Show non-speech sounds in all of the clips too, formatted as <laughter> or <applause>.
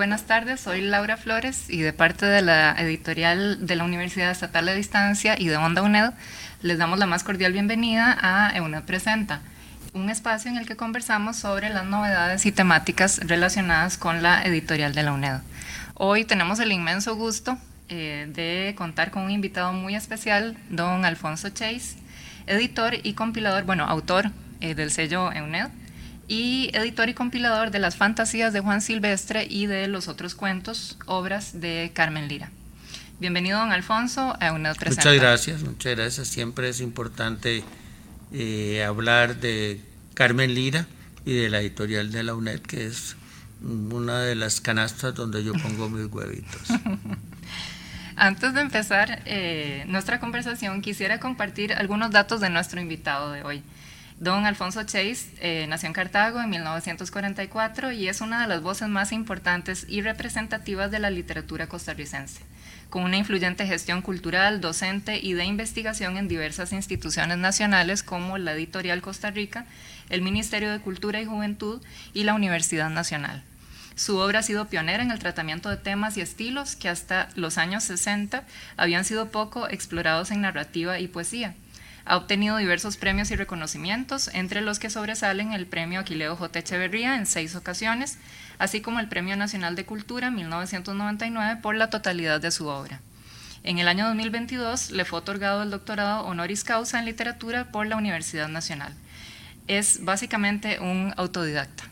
Buenas tardes, soy Laura Flores y de parte de la editorial de la Universidad Estatal de Distancia y de Onda UNED les damos la más cordial bienvenida a EUNED Presenta, un espacio en el que conversamos sobre las novedades y temáticas relacionadas con la editorial de la UNED. Hoy tenemos el inmenso gusto eh, de contar con un invitado muy especial, don Alfonso Chase, editor y compilador, bueno, autor eh, del sello EUNED y editor y compilador de las fantasías de Juan Silvestre y de los otros cuentos, obras de Carmen Lira. Bienvenido, don Alfonso, a UNED Presenta. Muchas gracias, muchas gracias. Siempre es importante eh, hablar de Carmen Lira y de la editorial de la UNED, que es una de las canastas donde yo pongo mis huevitos. <laughs> Antes de empezar eh, nuestra conversación, quisiera compartir algunos datos de nuestro invitado de hoy. Don Alfonso Chase eh, nació en Cartago en 1944 y es una de las voces más importantes y representativas de la literatura costarricense, con una influyente gestión cultural, docente y de investigación en diversas instituciones nacionales como la Editorial Costa Rica, el Ministerio de Cultura y Juventud y la Universidad Nacional. Su obra ha sido pionera en el tratamiento de temas y estilos que hasta los años 60 habían sido poco explorados en narrativa y poesía. Ha obtenido diversos premios y reconocimientos, entre los que sobresalen el Premio Aquileo J. Echeverría en seis ocasiones, así como el Premio Nacional de Cultura 1999 por la totalidad de su obra. En el año 2022 le fue otorgado el doctorado honoris causa en literatura por la Universidad Nacional. Es básicamente un autodidacta.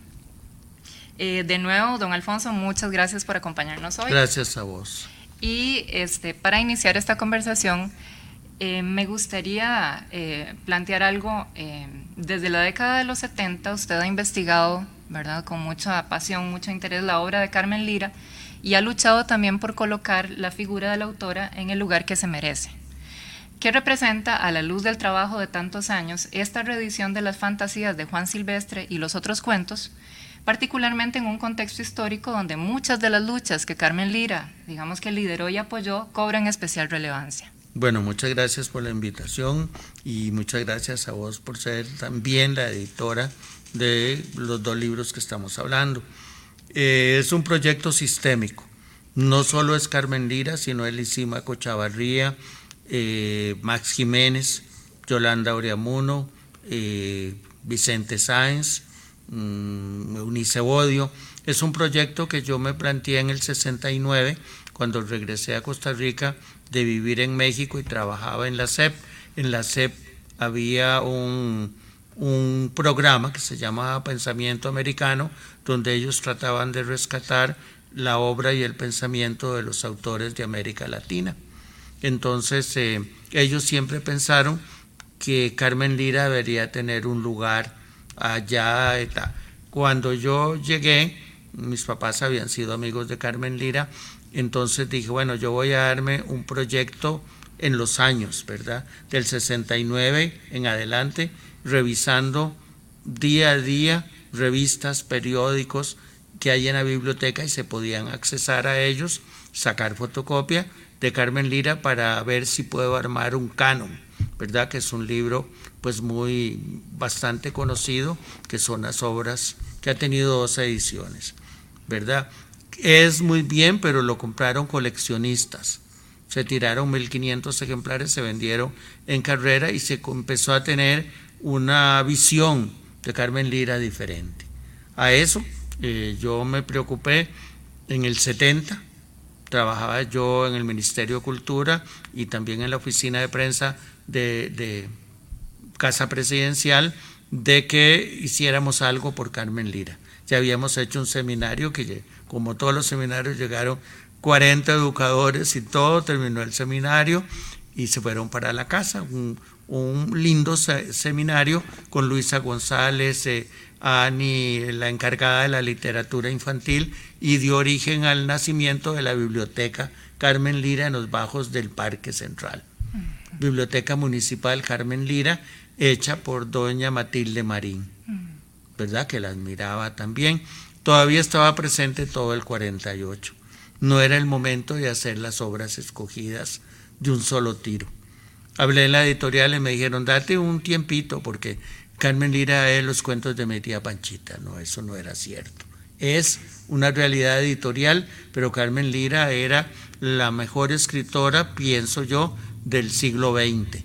Eh, de nuevo, don Alfonso, muchas gracias por acompañarnos hoy. Gracias a vos. Y este, para iniciar esta conversación, eh, me gustaría eh, plantear algo. Eh, desde la década de los 70 usted ha investigado, ¿verdad?, con mucha pasión, mucho interés la obra de Carmen Lira y ha luchado también por colocar la figura de la autora en el lugar que se merece. ¿Qué representa, a la luz del trabajo de tantos años, esta reedición de las fantasías de Juan Silvestre y los otros cuentos, particularmente en un contexto histórico donde muchas de las luchas que Carmen Lira, digamos que lideró y apoyó, cobran especial relevancia? Bueno, muchas gracias por la invitación y muchas gracias a vos por ser también la editora de los dos libros que estamos hablando. Eh, es un proyecto sistémico. No solo es Carmen Lira, sino Elisima Cochavarría, eh, Max Jiménez, Yolanda Oriamuno, eh, Vicente Sáenz, um, Unice Bodio. Es un proyecto que yo me planteé en el 69, cuando regresé a Costa Rica de vivir en México y trabajaba en la CEP. En la CEP había un, un programa que se llamaba Pensamiento Americano, donde ellos trataban de rescatar la obra y el pensamiento de los autores de América Latina. Entonces, eh, ellos siempre pensaron que Carmen Lira debería tener un lugar allá. Cuando yo llegué, mis papás habían sido amigos de Carmen Lira, entonces dije, bueno, yo voy a darme un proyecto en los años, ¿verdad? Del 69 en adelante, revisando día a día revistas, periódicos que hay en la biblioteca y se podían accesar a ellos, sacar fotocopia de Carmen Lira para ver si puedo armar un canon, ¿verdad? Que es un libro pues muy bastante conocido, que son las obras que ha tenido dos ediciones, ¿verdad? Es muy bien, pero lo compraron coleccionistas. Se tiraron 1.500 ejemplares, se vendieron en carrera y se empezó a tener una visión de Carmen Lira diferente. A eso eh, yo me preocupé en el 70, trabajaba yo en el Ministerio de Cultura y también en la oficina de prensa de, de Casa Presidencial de que hiciéramos algo por Carmen Lira. Ya habíamos hecho un seminario que como todos los seminarios, llegaron 40 educadores y todo, terminó el seminario y se fueron para la casa. Un, un lindo seminario con Luisa González, eh, Ani, la encargada de la literatura infantil, y dio origen al nacimiento de la biblioteca Carmen Lira en los bajos del Parque Central. Biblioteca Municipal Carmen Lira, hecha por doña Matilde Marín, ¿verdad? Que la admiraba también. Todavía estaba presente todo el 48. No era el momento de hacer las obras escogidas de un solo tiro. Hablé en la editorial y me dijeron, date un tiempito porque Carmen Lira es los cuentos de mi tía Panchita. No, eso no era cierto. Es una realidad editorial, pero Carmen Lira era la mejor escritora, pienso yo, del siglo XX,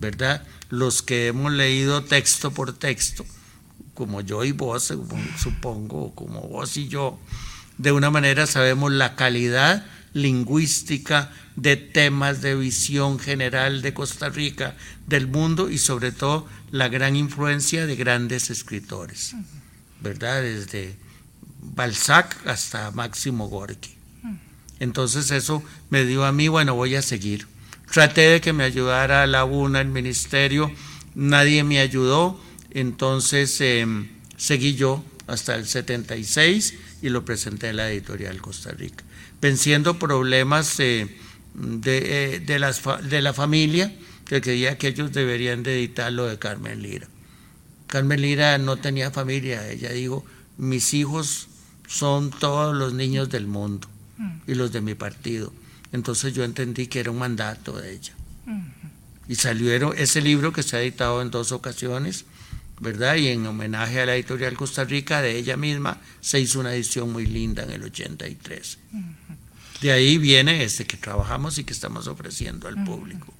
¿verdad? Los que hemos leído texto por texto, como yo y vos, supongo, como vos y yo, de una manera sabemos la calidad lingüística de temas de visión general de Costa Rica, del mundo y sobre todo la gran influencia de grandes escritores, ¿verdad? Desde Balzac hasta Máximo Gorki. Entonces eso me dio a mí, bueno, voy a seguir. Traté de que me ayudara la UNA, el ministerio, nadie me ayudó, entonces em, seguí yo hasta el 76 y lo presenté en la editorial Costa Rica, venciendo problemas eh, de, eh, de, las, de la familia, que creía que ellos deberían de editar lo de Carmen Lira. Carmen Lira no tenía familia, ella dijo, mis hijos son todos los niños del mundo y los de mi partido. Entonces yo entendí que era un mandato de ella. Y salió ese libro que se ha editado en dos ocasiones, ¿verdad? Y en homenaje a la editorial Costa Rica de ella misma se hizo una edición muy linda en el 83. De ahí viene este que trabajamos y que estamos ofreciendo al público.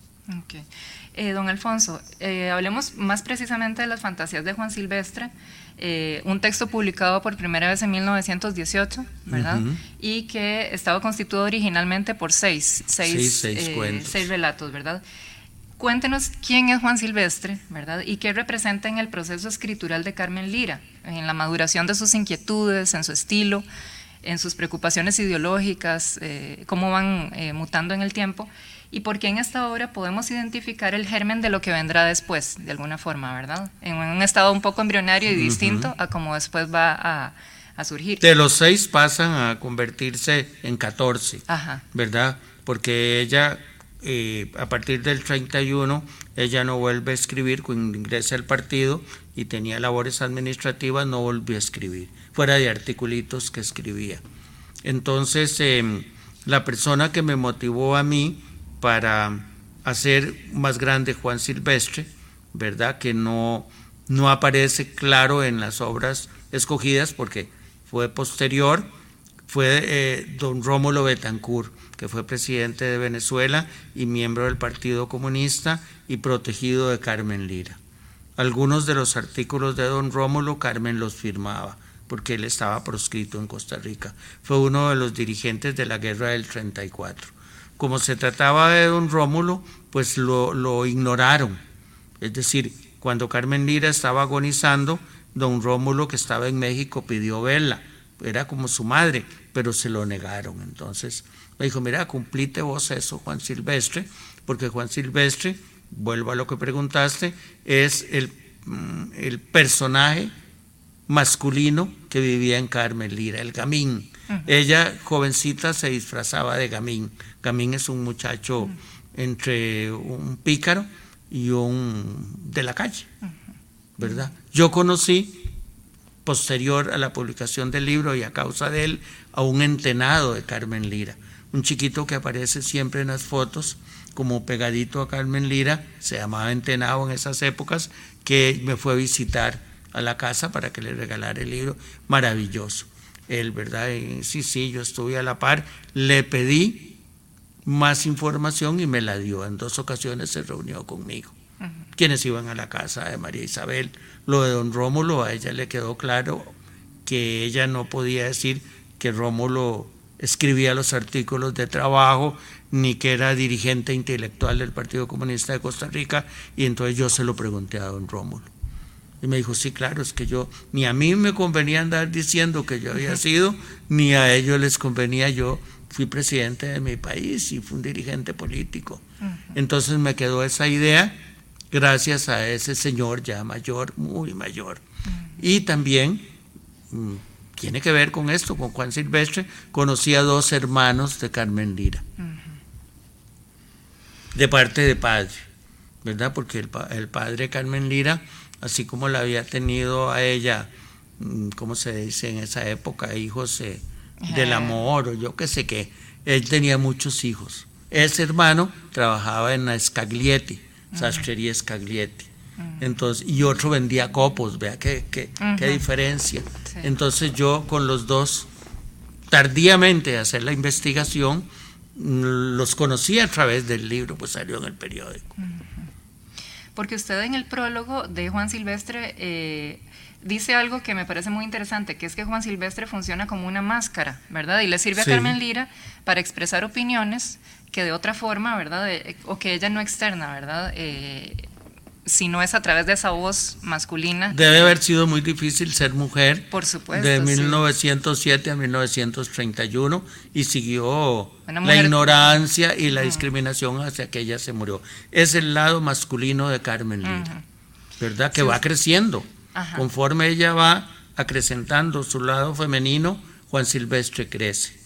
Eh, don Alfonso, eh, hablemos más precisamente de las fantasías de Juan Silvestre, eh, un texto publicado por primera vez en 1918, ¿verdad? Y que estaba constituido originalmente por seis, seis, seis, relatos, ¿verdad? Cuéntenos quién es Juan Silvestre, ¿verdad? Y qué representa en el proceso escritural de Carmen Lira, en la maduración de sus inquietudes, en su estilo, en sus preocupaciones ideológicas, cómo van mutando en el tiempo y porque en esta obra podemos identificar el germen de lo que vendrá después, de alguna forma, ¿verdad? En un estado un poco embrionario y distinto a como después va a, a, surgir. De los seis pasan a convertirse en catorce, ¿verdad? Porque ella, eh, a partir del 31, ella no vuelve a escribir, cuando ingresa al partido y tenía labores administrativas, no volvió a escribir, fuera de articulitos que escribía. Entonces, em, la persona que me motivó a mí, para hacer más grande Juan Silvestre, ¿verdad? Que no, no aparece claro en las obras escogidas porque fue posterior, fue eh, don Rómulo Betancourt, que fue presidente de Venezuela y miembro del Partido Comunista y protegido de Carmen Lira. Algunos de los artículos de don Rómulo, Carmen los firmaba, porque él estaba proscrito en Costa Rica. Fue uno de los dirigentes de la guerra del 34 como se trataba de don Rómulo, pues lo, ignoraron. Es decir, cuando Carmen Lira estaba agonizando, don Rómulo, que estaba en México, pidió verla. Era como su madre, pero se lo negaron. Entonces me dijo, mira, cumplite vos eso, Juan Silvestre, porque Juan Silvestre, vuelvo a lo que preguntaste, es el, mm, el personaje masculino que vivía en Carmen Lira, el gamín. Ella, jovencita, se disfrazaba de gamín. Gamín es un muchacho entre un pícaro y un de la calle, ¿verdad? Yo conocí, posterior a la publicación del libro y a causa de él, a un entenado de Carmen Lira, un chiquito que aparece siempre en las fotos como pegadito a Carmen Lira, se llamaba entenado en esas épocas, que me fue a visitar a la casa para que le regalara el libro, maravilloso él, ¿verdad? sí, sí, yo estuve a la par, le pedí más información y me la dio. En dos ocasiones se reunió conmigo. Quienes iban a la casa de María Isabel. Lo de don Rómulo, a ella le quedó claro que ella no podía decir que Rómulo escribía los artículos de trabajo, ni que era dirigente intelectual del Partido Comunista de Costa Rica, y entonces yo se lo pregunté a don Rómulo. Y me dijo, sí, claro, es que yo, ni a mí me convenía andar diciendo que yo había sido, ni a ellos les convenía, yo fui presidente de mi país y fui un dirigente político. Entonces me quedó esa idea gracias a ese señor ya mayor, muy mayor. Y también mm, tiene que ver con esto, con Juan Silvestre, conocí a dos hermanos de Carmen Lira, de parte de padre, ¿verdad? Porque el, el, padre Carmen Lira, así como la había tenido a ella, mm, ¿cómo se dice en esa época? Hijos del amor o yo qué sé qué, él tenía muchos hijos. Ese hermano trabajaba en la Scaglietti, sastrería Scaglietti. Entonces, y otro vendía copos, vea qué, qué, qué diferencia. Entonces yo con los dos, tardíamente hacer la investigación, los conocí a través del libro, pues salió en el periódico. Porque usted en el prólogo de Juan Silvestre eh, dice algo que me parece muy interesante, que es que Juan Silvestre funciona como una máscara, ¿verdad? Y le sirve a Carmen Lira para expresar opiniones que de otra forma, ¿verdad? o que ella no externa, ¿verdad? Eh, si no es a través de esa voz masculina. Debe haber sido muy difícil ser mujer. Por supuesto. De 1907 a 1931 y siguió la ignorancia y la discriminación hacia que ella se murió. Es el lado masculino de Carmen Lira, ¿verdad? Que va creciendo. Conforme ella va acrecentando su lado femenino, Juan Silvestre crece.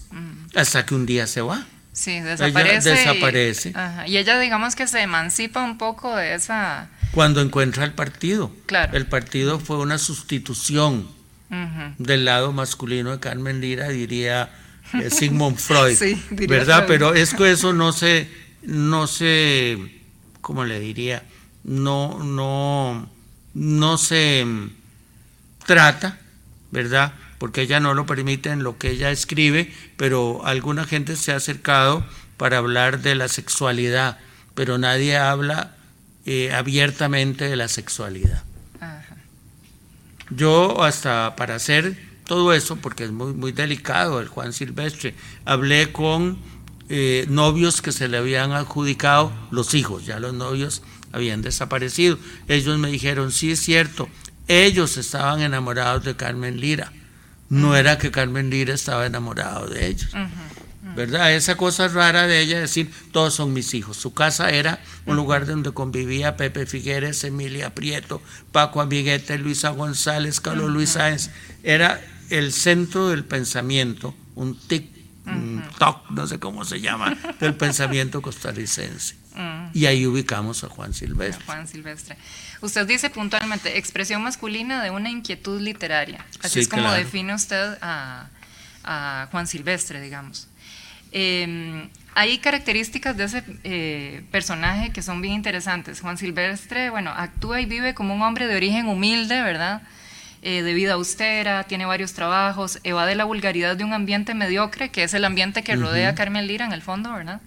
Hasta que un día se va. Sí, desaparece. desaparece. Y, ella, digamos que se emancipa un poco de esa. Cuando encuentra el partido. Claro. El partido fue una sustitución del lado masculino de Carmen Lira, diría eh, Sigmund <laughs> Freud. sí, ¿Verdad? Pero es que eso no se. No se. ¿Cómo le diría? No, no. No se trata, ¿verdad? porque ella no lo permite en lo que ella escribe, pero alguna gente se ha acercado para hablar de la sexualidad, pero nadie habla eh, abiertamente de la sexualidad. Yo hasta para hacer todo eso, porque es muy, muy delicado el Juan Silvestre, hablé con eh, novios que se le habían adjudicado los hijos, ya los novios habían desaparecido. Ellos me dijeron, sí es cierto, ellos estaban enamorados de Carmen Lira no era que Carmen Lira estaba enamorado de ellos. ¿Verdad? Esa cosa rara de ella decir, todos son mis hijos. Su casa era un lugar donde convivía Pepe Figueres, Emilia Prieto, Paco Amiguete, Luisa González, Carlos Luis Sáenz. Era el centro del pensamiento, un tic, un toc, no sé cómo se llama, del pensamiento costarricense. Y ahí ubicamos a Juan Silvestre. Juan Silvestre. Usted dice puntualmente, expresión masculina de una inquietud literaria. Así es como define usted a, Juan Silvestre, digamos. Em, hay características de ese eh, personaje que son bien interesantes. Juan Silvestre, bueno, actúa y vive como un hombre de origen humilde, ¿verdad? Eh, de vida austera, tiene varios trabajos, evade la vulgaridad de un ambiente mediocre, que es el ambiente que rodea a Carmen Lira en el fondo, ¿verdad?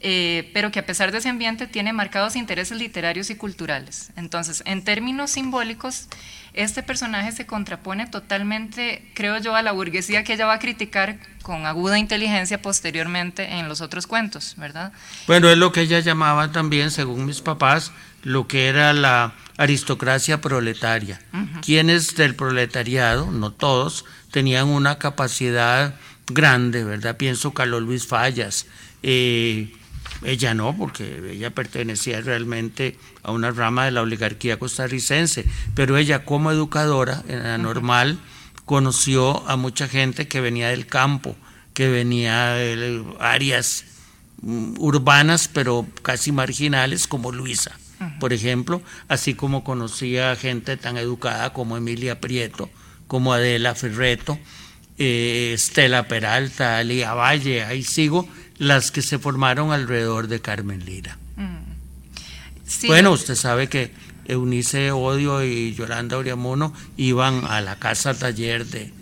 Eh, pero que a pesar de ese ambiente tiene marcados intereses literarios y culturales. Entonces, en términos simbólicos, este personaje se contrapone totalmente, creo yo, a la burguesía que ella va a criticar con aguda inteligencia posteriormente en los otros cuentos, ¿verdad? Bueno, es lo que ella llamaba también, según mis papás, lo que era la aristocracia proletaria. Quienes del proletariado, no todos, tenían una capacidad grande, ¿verdad? Pienso Carlos Luis Fallas, eh, ella no, porque ella pertenecía realmente a una rama de la oligarquía costarricense, pero ella como educadora en la normal conoció a mucha gente que venía del campo, que venía de áreas mm, urbanas pero casi marginales como Luisa, por ejemplo, así como conocía a gente tan educada como Emilia Prieto, como Adela Ferreto, eh, Estela Peralta, Alía Valle, ahí sigo, las que se formaron alrededor de Carmen Lira. Mm. Bueno, usted sabe que Eunice Odio y Yolanda Oriamono iban a la casa taller de,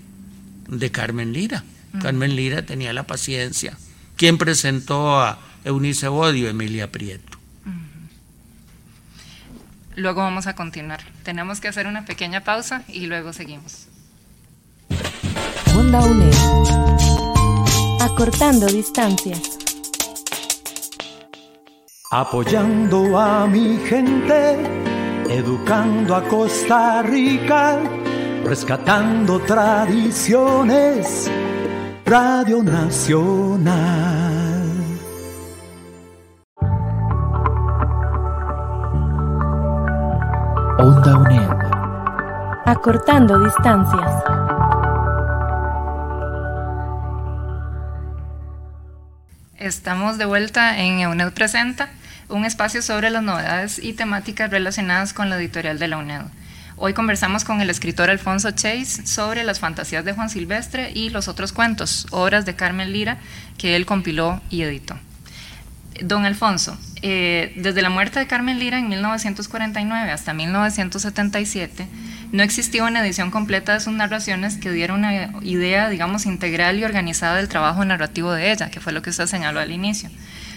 de Carmen Lira. Mm. Carmen Lira tenía la paciencia. ¿Quién presentó a Eunice Odio? Emilia Prieto. Mm. Luego vamos a continuar. Tenemos que hacer una pequeña pausa y luego seguimos. Onda UNED acortando distancias. Apoyando a mi gente, educando a Costa Rica, rescatando tradiciones, Radio Nacional. Onda UNED. Acortando distancias. Estamos de vuelta en UNED Presenta, un espacio sobre las novedades y temáticas relacionadas con la editorial de la UNED. Hoy conversamos con el escritor Alfonso Chase sobre las fantasías de Juan Silvestre y los otros cuentos, obras de Carmen Lira, que él compiló y editó. Don Alfonso, eh, desde la muerte de Carmen Lira en 1949 hasta 1977, no existía una edición completa de sus narraciones que diera una idea, digamos, integral y organizada del trabajo narrativo de ella, que fue lo que usted señaló al inicio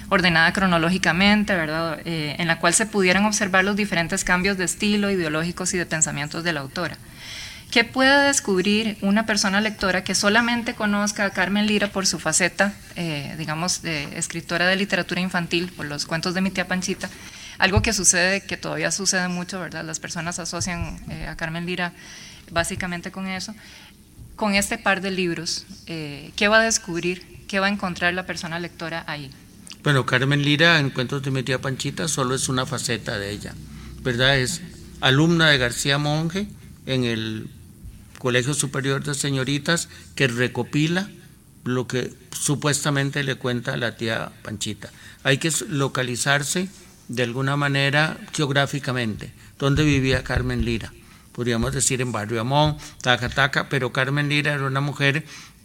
ordenada cronológicamente, ¿verdad? Eh, en la cual se pudieran observar los diferentes cambios de estilo, ideológicos y de pensamientos de la autora. ¿Qué puede descubrir una persona lectora que solamente conozca a Carmen Lira por su faceta, eh, digamos, de escritora de literatura infantil, por los cuentos de mi tía Panchita? Algo que sucede, que todavía sucede mucho, ¿verdad? Las personas asocian eh, a Carmen Lira básicamente con eso. Con este par de libros, ¿qué va a descubrir? ¿Qué va a encontrar la persona lectora ahí? Bueno, Carmen Lira, en Cuentos de mi tía Panchita, solo es una faceta de ella, ¿verdad? Es alumna de García Monge en el Colegio Superior de Señoritas que recopila lo que supuestamente le cuenta la tía Panchita. Hay que localizarse de alguna manera geográficamente, dónde vivía Carmen Lira. Podríamos decir en Barrio Amón, Taca Taca, pero Carmen Lira era una mujer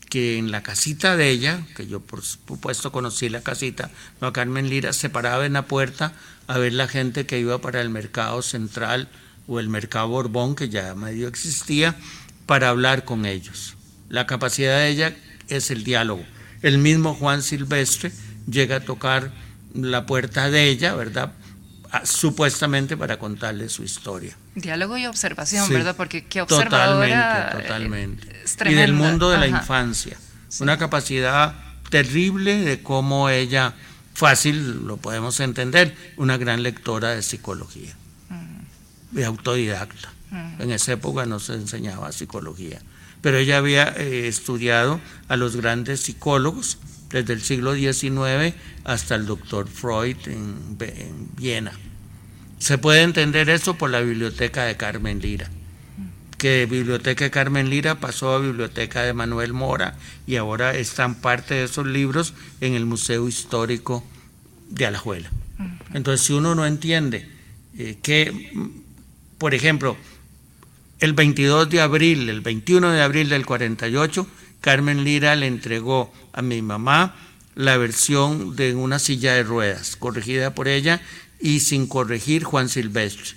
que en la casita de ella, que yo por supuesto conocí la casita, no, Carmen Lira se paraba en la puerta a ver la gente que iba para el mercado central o el mercado Borbón, que ya medio existía, para hablar con ellos. La capacidad de ella es el diálogo. El mismo Juan Silvestre llega a tocar la puerta de ella, ¿verdad? supuestamente para contarle su historia. Diálogo y observación, ¿verdad? Porque qué observadora Totalmente, totalmente. y del mundo de la infancia. Una capacidad terrible de cómo ella, fácil lo podemos entender, una gran lectora de psicología, de autodidacta. En esa época no se enseñaba psicología, pero ella había eh, estudiado a los grandes psicólogos desde el siglo XIX hasta el doctor Freud en, Viena. Se puede entender eso por la biblioteca de Carmen Lira, que Biblioteca de Carmen Lira pasó a Biblioteca de Manuel Mora y ahora están parte de esos libros en el Museo Histórico de Alajuela. Entonces, si uno no entiende eh, que, por ejemplo, el 22 de abril, el 21 de abril del 48, Carmen Lira le entregó a mi mamá la versión de una silla de ruedas, corregida por ella y sin corregir Juan Silvestre.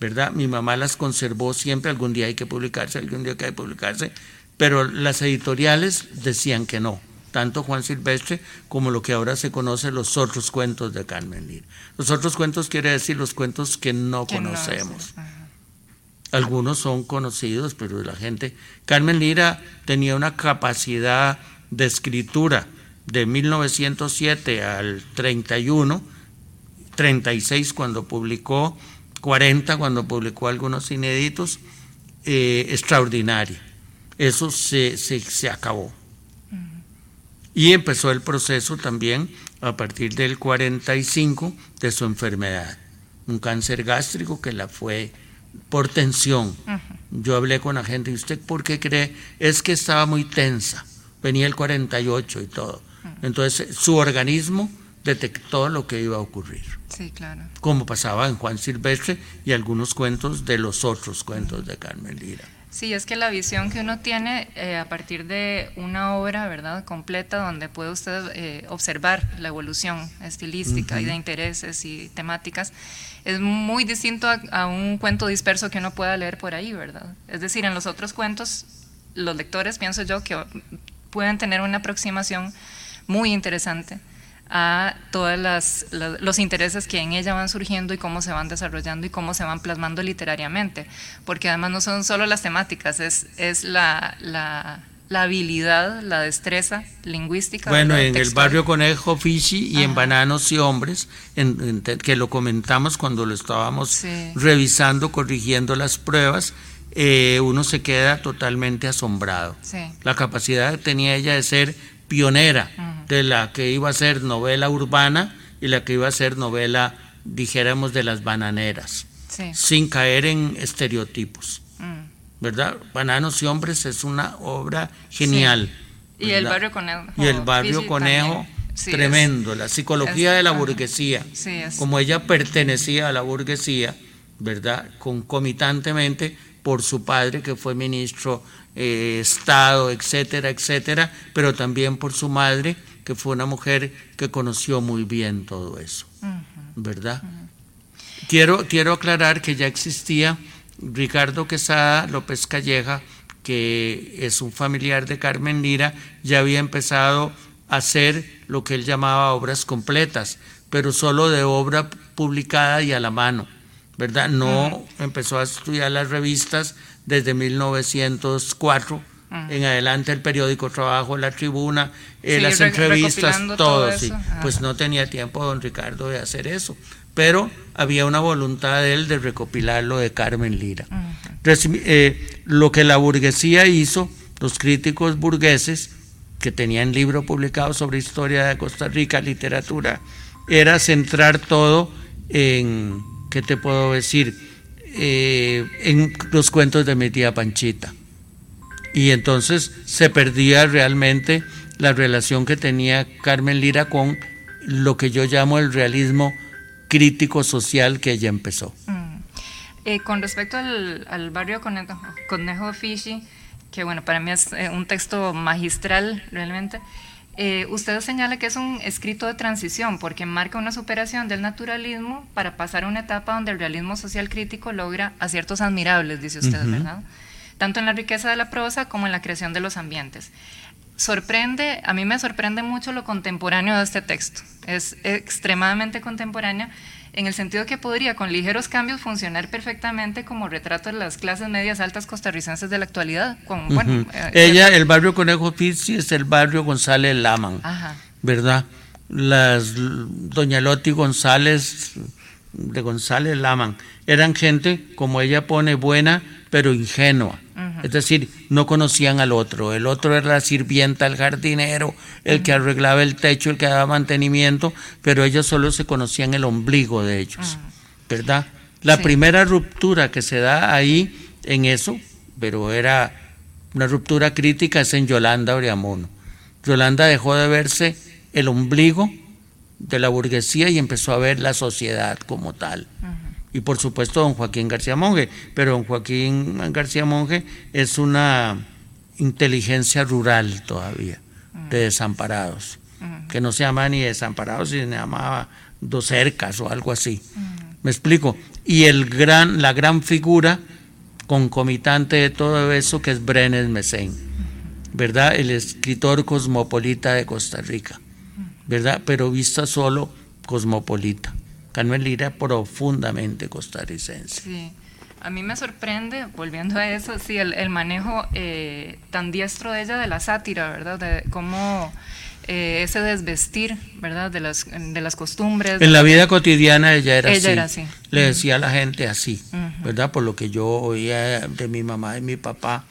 ¿Verdad? Mi mamá las conservó siempre, algún día hay que publicarse, algún día hay que publicarse, pero las editoriales decían que no, tanto Juan Silvestre como lo que ahora se conoce los otros cuentos de Carmen Lira. Los otros cuentos quiere decir los cuentos que no conocemos. Algunos son conocidos, pero la gente... Carmen Lira tenía una capacidad de escritura de 1907 al 31, 36 cuando publicó, 40 cuando publicó algunos inéditos, eh, extraordinaria. Eso se, se, se acabó. Y empezó el proceso también a partir del 45 de su enfermedad, un cáncer gástrico que la fue por tensión. Yo hablé con la gente, ¿y usted por qué cree? Es que estaba muy tensa, venía el 48 y todo. Entonces su organismo detectó lo que iba a ocurrir. Sí, claro. Como pasaba en Juan Silvestre y algunos cuentos de los otros cuentos de Carmen Lira. Sí, es que la visión que uno tiene eh, a partir de una obra, ¿verdad?, completa, donde puede usted eh, observar la evolución estilística y de intereses y temáticas, es muy distinto a, un cuento disperso que uno pueda leer por ahí, ¿verdad? Es decir, en los otros cuentos, los lectores, pienso yo, que pueden tener una aproximación muy interesante a todos los intereses que en ella van surgiendo y cómo se van desarrollando y cómo se van plasmando literariamente, porque además no son solo las temáticas, es, es la, la, habilidad, la destreza lingüística. Bueno, en el barrio Conejo Fishi y en Bananos y Hombres, en, que lo comentamos cuando lo estábamos revisando, corrigiendo las pruebas, eh, uno se queda totalmente asombrado. La capacidad que tenía ella de ser pionera de la que iba a ser novela urbana y la que iba a ser novela, dijéramos, de las bananeras. sin caer en estereotipos. ¿Verdad? Bananos y Hombres es una obra genial. Y el barrio Conejo. Y el barrio Conejo, tremendo. la psicología de la burguesía. Como ella pertenecía a la burguesía, ¿verdad? Concomitantemente por su padre, que fue ministro eh, Estado, etcétera, etcétera, pero también por su madre, que fue una mujer que conoció muy bien todo eso, ¿verdad? quiero, quiero aclarar que ya existía Ricardo Quesada López Calleja, que es un familiar de Carmen Lira, ya había empezado a hacer lo que él llamaba obras completas, pero solo de obra publicada y a la mano, ¿verdad? No empezó a estudiar las revistas desde 1904 en adelante el periódico Trabajo, la tribuna, eh, las entrevistas, todo, sí. Pues no tenía tiempo don Ricardo de hacer eso, pero había una voluntad de él de recopilar lo de Carmen Lira. Eh, lo que la burguesía hizo, los críticos burgueses, que tenían libro publicado sobre historia de Costa Rica, literatura, era centrar todo en, ¿qué te puedo decir? Eh, en los cuentos de mi tía Panchita. Y entonces se perdía realmente la relación que tenía Carmen Lira con lo que yo llamo el realismo crítico social que ella empezó. Mm. Eh, con respecto al, barrio Conejo, Conejo Fishy, que bueno, para mí es eh, un texto magistral realmente, eh, usted señala que es un escrito de transición porque marca una superación del naturalismo para pasar a una etapa donde el realismo social crítico logra aciertos admirables, dice usted, ¿verdad? Tanto en la riqueza de la prosa como en la creación de los ambientes. Sorprende, a mí me sorprende mucho lo contemporáneo de este texto. Es extremadamente contemporáneo en el sentido que podría con ligeros cambios funcionar perfectamente como retrato de las clases medias altas costarricenses de la actualidad. bueno, eh, Ella, el barrio Conejo Pizzi es el barrio González Laman, ¿verdad? Las Doña Loti González de González Laman eran gente, como ella pone, buena, pero ingenua. Es decir, no conocían al otro. El otro era la sirvienta, el jardinero, el que arreglaba el techo, el que daba mantenimiento, pero ellos solo se conocían el ombligo de ellos. ¿Verdad? La primera ruptura que se da ahí en eso, pero era una ruptura crítica, es en Yolanda Oriamono. Yolanda dejó de verse el ombligo de la burguesía y empezó a ver la sociedad como tal y por supuesto don Joaquín García Monge, pero don Joaquín García Monge es una inteligencia rural todavía, de desamparados, que no se llama ni desamparados, sino se llamaba dos cercas o algo así. ¿Me explico? Y el gran, la gran figura concomitante de todo eso que es Brenes Mesén, ¿verdad? El escritor cosmopolita de Costa Rica, ¿verdad? Pero vista solo cosmopolita. Carmen Lira profundamente costarricense. Sí. A mí me sorprende, volviendo a eso, sí, el, manejo eh, tan diestro de ella de la sátira, ¿verdad? De cómo eh, ese desvestir, ¿verdad? De las, de las costumbres. En la vida cotidiana ella era ella Era así. Le decía a la gente así, ¿verdad? Por lo que yo oía de mi mamá y mi papá.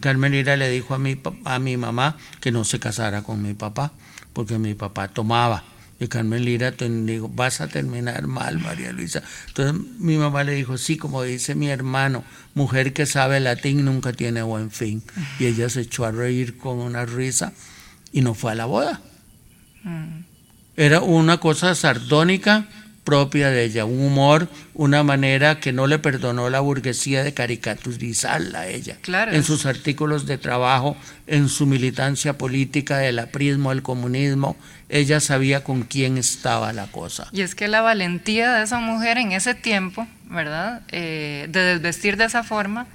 Carmen Lira le dijo a mi, a mi mamá que no se casara con mi papá, porque mi papá tomaba. Y Carmen Lira dijo, vas a terminar mal, María Luisa. Entonces mi mamá le dijo, sí, como dice mi hermano, mujer que sabe latín nunca tiene buen fin. Y ella se echó a reír con una risa y no fue a la boda. Mm. Era una cosa sardónica propia de ella, un humor, una manera que no le perdonó la burguesía de caricaturizarla a ella. Claro. En sus artículos de trabajo, en su militancia política del aprismo, del comunismo, ella sabía con quién estaba la cosa. Y es que la valentía de esa mujer en ese tiempo, ¿verdad? Eh, de desvestir de esa forma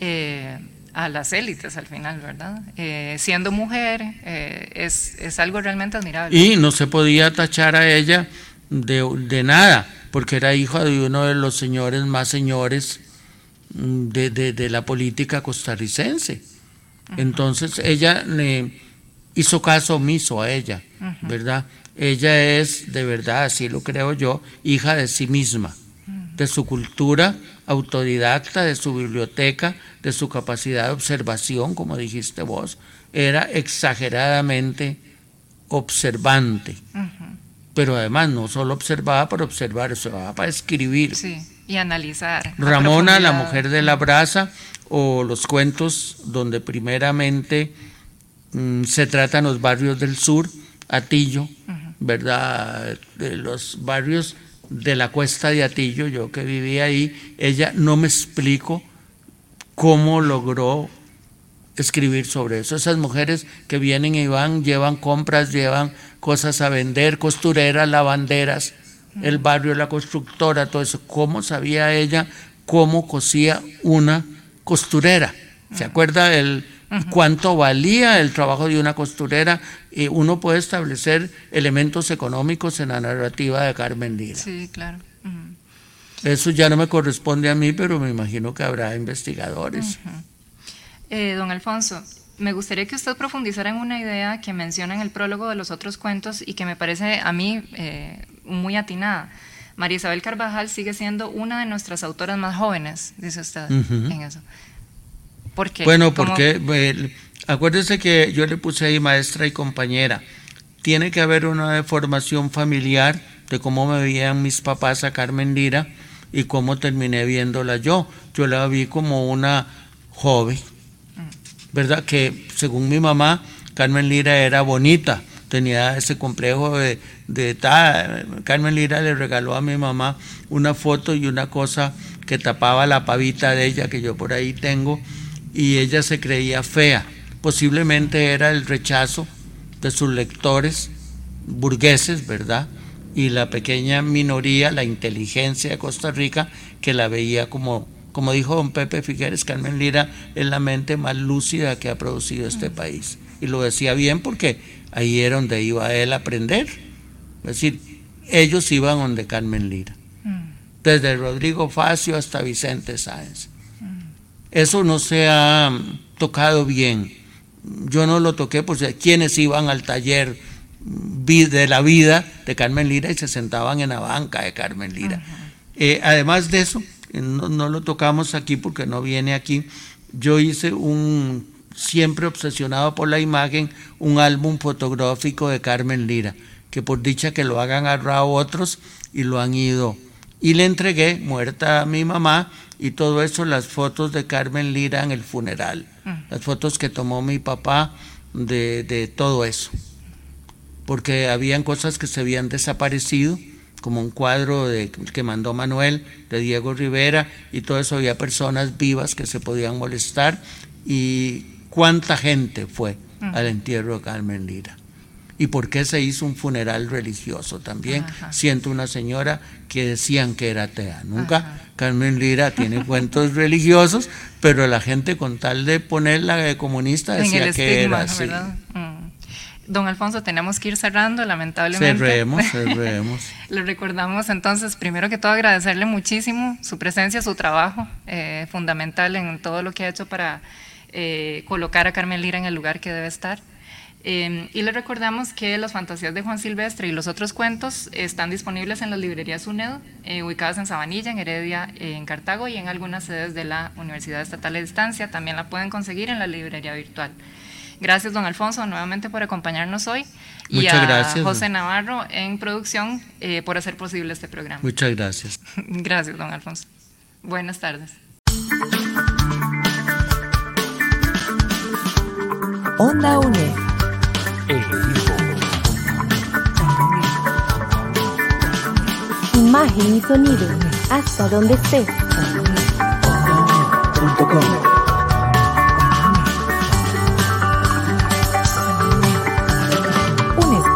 eh, a las élites al final, ¿verdad? Eh, siendo mujer, es, es algo realmente admirable. Y no se podía tachar a ella de, nada, porque era hijo de uno de los señores más señores mm, de, la política costarricense. Entonces ella le hizo caso omiso a ella, ¿verdad? Ella es, de verdad, así lo creo yo, hija de sí misma, de su cultura autodidacta, de su biblioteca, de su capacidad de observación, como dijiste vos, era exageradamente observante pero además no solo observaba para observar, observaba para escribir. y analizar. Ramona, la mujer de la brasa, o los cuentos donde primeramente mm, se tratan los barrios del sur, Atillo, ¿verdad? De los barrios de la cuesta de Atillo, yo que vivía ahí, ella no me explico cómo logró escribir sobre eso. Esas mujeres que vienen y van, llevan compras, llevan cosas a vender, costureras, lavanderas, el barrio, la constructora, todo eso. ¿Cómo sabía ella cómo cosía una costurera? ¿Se acuerda el cuánto valía el trabajo de una costurera? Y uno puede establecer elementos económicos en la narrativa de Carmen Lira. Sí, claro. Eso ya no me corresponde a mí, pero me imagino que habrá investigadores. Eh, don Alfonso, me gustaría que usted profundizara en una idea que menciona en el prólogo de los otros cuentos y que me parece a mí eh, muy atinada. María Isabel Carvajal sigue siendo una de nuestras autoras más jóvenes, dice usted en eso. ¿Por qué? Bueno, porque acuérdese que yo le puse ahí maestra y compañera. Tiene que haber una formación familiar de cómo me veían mis papás a Carmen Lira y cómo terminé viéndola yo. Yo la vi como una joven, ¿verdad? Que según mi mamá, Carmen Lira era bonita, tenía ese complejo de, de Carmen Lira le regaló a mi mamá una foto y una cosa que tapaba la pavita de ella que yo por ahí tengo y ella se creía fea. Posiblemente era el rechazo de sus lectores burgueses, ¿verdad? Y la pequeña minoría, la inteligencia de Costa Rica, que la veía como como dijo don Pepe Figueres, Carmen Lira es la mente más lúcida que ha producido este país. Y lo decía bien porque ahí era donde iba él a aprender. Es decir, ellos iban donde Carmen Lira. Desde Rodrigo Facio hasta Vicente Sáenz. Eso no se ha tocado bien. Yo no lo toqué porque quienes iban al taller de la vida de Carmen Lira y se sentaban en la banca de Carmen Lira. Eh, además de eso, no, lo tocamos aquí porque no viene aquí. Yo hice un, siempre obsesionado por la imagen, un álbum fotográfico de Carmen Lira, que por dicha que lo hagan a otros y lo han ido. Y le entregué, muerta a mi mamá, y todo eso, las fotos de Carmen Lira en el funeral, mm. las fotos que tomó mi papá de, de todo eso, porque habían cosas que se habían desaparecido como un cuadro de, que mandó Manuel de Diego Rivera y todo eso había personas vivas que se podían molestar. Y cuánta gente fue al entierro de Carmen Lira y por qué se hizo un funeral religioso también. Siento una señora que decían que era atea. Nunca Carmen Lira tiene cuentos religiosos, pero la gente con tal de ponerla de comunista decía que era así. Don Alfonso, tenemos que ir cerrando, lamentablemente. Cerremos, <laughs> cerremos. Le recordamos entonces, primero que todo, agradecerle muchísimo su presencia, su trabajo eh, fundamental en todo lo que ha hecho para eh, colocar a Carmen Lira en el lugar que debe estar. Eh, y le recordamos que las fantasías de Juan Silvestre y los otros cuentos están disponibles en las librerías UNED, ubicadas en Sabanilla, en Heredia, en Cartago y en algunas sedes de la Universidad Estatal de Distancia. También la pueden conseguir en la librería virtual. Gracias, don Alfonso, nuevamente por acompañarnos hoy. y a José Navarro en producción eh, por hacer posible este programa. Muchas gracias. <laughs> gracias, don Alfonso. Buenas tardes. Onda UNE. Imagen y sonido. Hasta donde estés.